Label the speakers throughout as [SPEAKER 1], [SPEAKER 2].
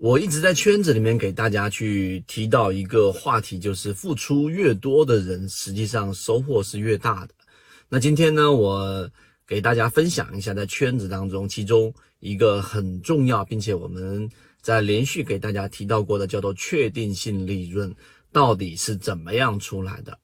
[SPEAKER 1] 我一直在圈子里面给大家去提到一个话题，就是付出越多的人，实际上收获是越大的。那今天呢，我给大家分享一下在圈子当中，其中一个很重要，并且我们在连续给大家提到过的，叫做确定性利润，到底是怎么样出来的？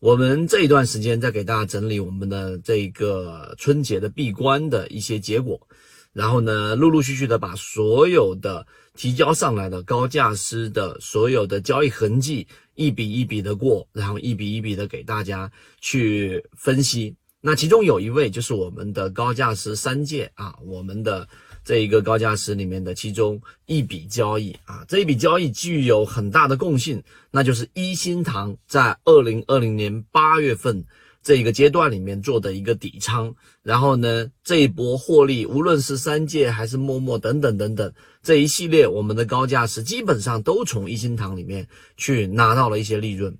[SPEAKER 1] 我们这一段时间在给大家整理我们的这个春节的闭关的一些结果。然后呢，陆陆续续的把所有的提交上来的高价师的所有的交易痕迹一笔一笔的过，然后一笔一笔的给大家去分析。那其中有一位就是我们的高价师三界啊，我们的这一个高价师里面的其中一笔交易啊，这一笔交易具有很大的共性，那就是一心堂在二零二零年八月份。这一个阶段里面做的一个底仓，然后呢，这一波获利，无论是三界还是陌陌等等等等这一系列，我们的高价是基本上都从一心堂里面去拿到了一些利润。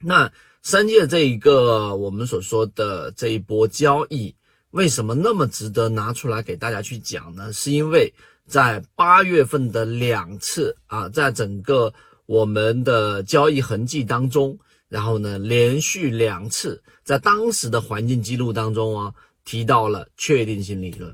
[SPEAKER 1] 那三界这一个我们所说的这一波交易，为什么那么值得拿出来给大家去讲呢？是因为在八月份的两次啊，在整个我们的交易痕迹当中。然后呢，连续两次在当时的环境记录当中啊，提到了确定性利润。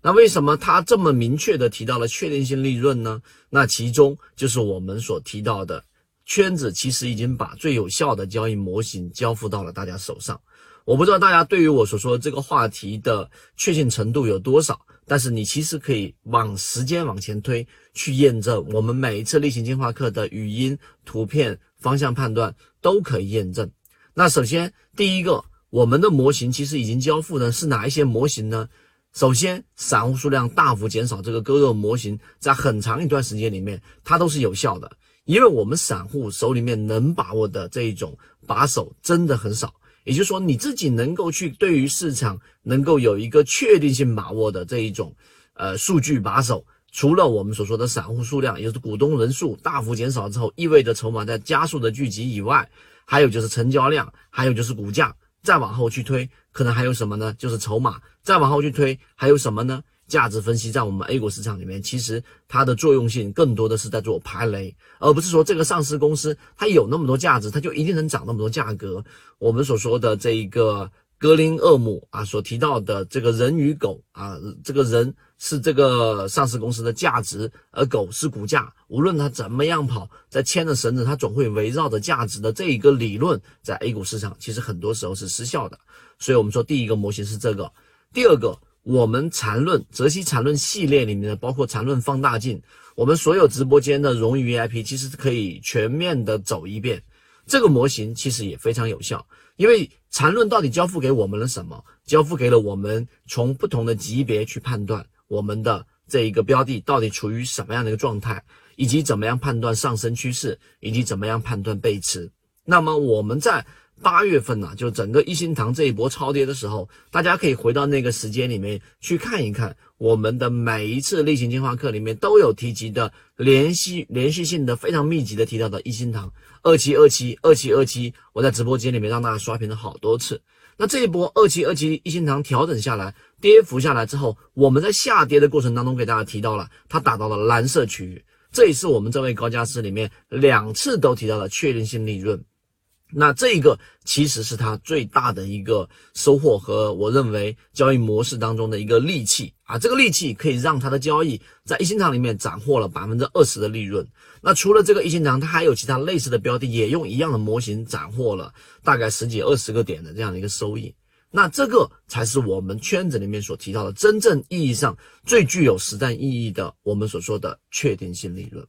[SPEAKER 1] 那为什么他这么明确的提到了确定性利润呢？那其中就是我们所提到的圈子，其实已经把最有效的交易模型交付到了大家手上。我不知道大家对于我所说这个话题的确信程度有多少，但是你其实可以往时间往前推，去验证我们每一次例行进化课的语音、图片、方向判断都可以验证。那首先第一个，我们的模型其实已经交付的是哪一些模型呢？首先，散户数量大幅减少这个割肉模型，在很长一段时间里面，它都是有效的，因为我们散户手里面能把握的这一种把手真的很少。也就是说，你自己能够去对于市场能够有一个确定性把握的这一种，呃，数据把手，除了我们所说的散户数量，也就是股东人数大幅减少之后，意味着筹码在加速的聚集以外，还有就是成交量，还有就是股价，再往后去推，可能还有什么呢？就是筹码，再往后去推，还有什么呢？价值分析在我们 A 股市场里面，其实它的作用性更多的是在做排雷，而不是说这个上市公司它有那么多价值，它就一定能涨那么多价格。我们所说的这一个格林厄姆啊，所提到的这个人与狗啊，这个人是这个上市公司的价值，而狗是股价。无论它怎么样跑，在牵着绳子，它总会围绕着价值的这一个理论，在 A 股市场其实很多时候是失效的。所以我们说第一个模型是这个，第二个。我们缠论泽西缠论系列里面的，包括缠论放大镜，我们所有直播间的荣誉 VIP 其实可以全面的走一遍。这个模型其实也非常有效，因为缠论到底交付给我们了什么？交付给了我们从不同的级别去判断我们的这一个标的到底处于什么样的一个状态，以及怎么样判断上升趋势，以及怎么样判断背驰。那么我们在。八月份呢，就整个一心堂这一波超跌的时候，大家可以回到那个时间里面去看一看，我们的每一次例行进化课里面都有提及的，连续连续性的非常密集的提到的一心堂二七二七二七二七，我在直播间里面让大家刷屏了好多次。那这一波二七二七一心堂调整下来，跌幅下来之后，我们在下跌的过程当中给大家提到了，它打到了蓝色区域，这也是我们这位高价师里面两次都提到了确定性利润。那这个其实是他最大的一个收获和我认为交易模式当中的一个利器啊，这个利器可以让他的交易在一心堂里面斩获了百分之二十的利润。那除了这个一心堂，它还有其他类似的标的，也用一样的模型斩获了大概十几二十个点的这样的一个收益。那这个才是我们圈子里面所提到的真正意义上最具有实战意义的，我们所说的确定性利润。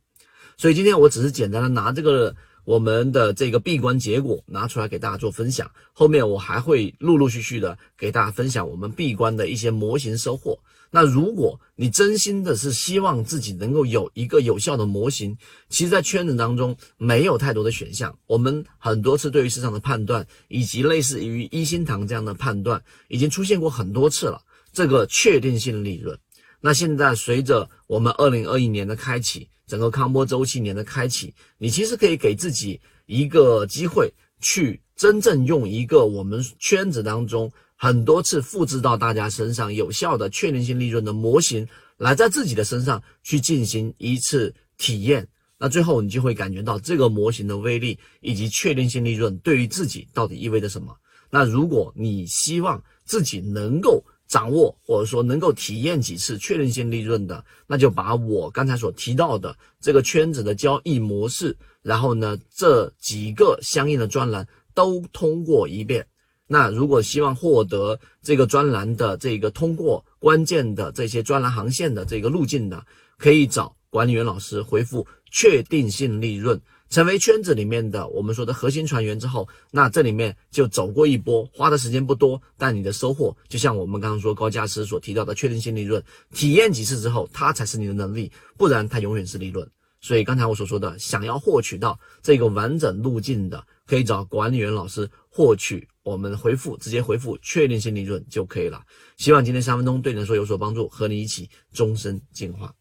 [SPEAKER 1] 所以今天我只是简单的拿这个。我们的这个闭关结果拿出来给大家做分享，后面我还会陆陆续续的给大家分享我们闭关的一些模型收获。那如果你真心的是希望自己能够有一个有效的模型，其实，在圈子当中没有太多的选项。我们很多次对于市场的判断，以及类似于一心堂这样的判断，已经出现过很多次了。这个确定性利润，那现在随着我们二零二一年的开启。整个康波周期年的开启，你其实可以给自己一个机会，去真正用一个我们圈子当中很多次复制到大家身上有效的确定性利润的模型，来在自己的身上去进行一次体验。那最后你就会感觉到这个模型的威力以及确定性利润对于自己到底意味着什么。那如果你希望自己能够掌握或者说能够体验几次确定性利润的，那就把我刚才所提到的这个圈子的交易模式，然后呢这几个相应的专栏都通过一遍。那如果希望获得这个专栏的这个通过关键的这些专栏航线的这个路径的，可以找管理员老师回复确定性利润。成为圈子里面的我们说的核心船员之后，那这里面就走过一波，花的时间不多，但你的收获就像我们刚刚说高价值所提到的确定性利润，体验几次之后，它才是你的能力，不然它永远是利润。所以刚才我所说的，想要获取到这个完整路径的，可以找管理员老师获取，我们回复直接回复确定性利润就可以了。希望今天三分钟对你来说有所帮助，和你一起终身进化。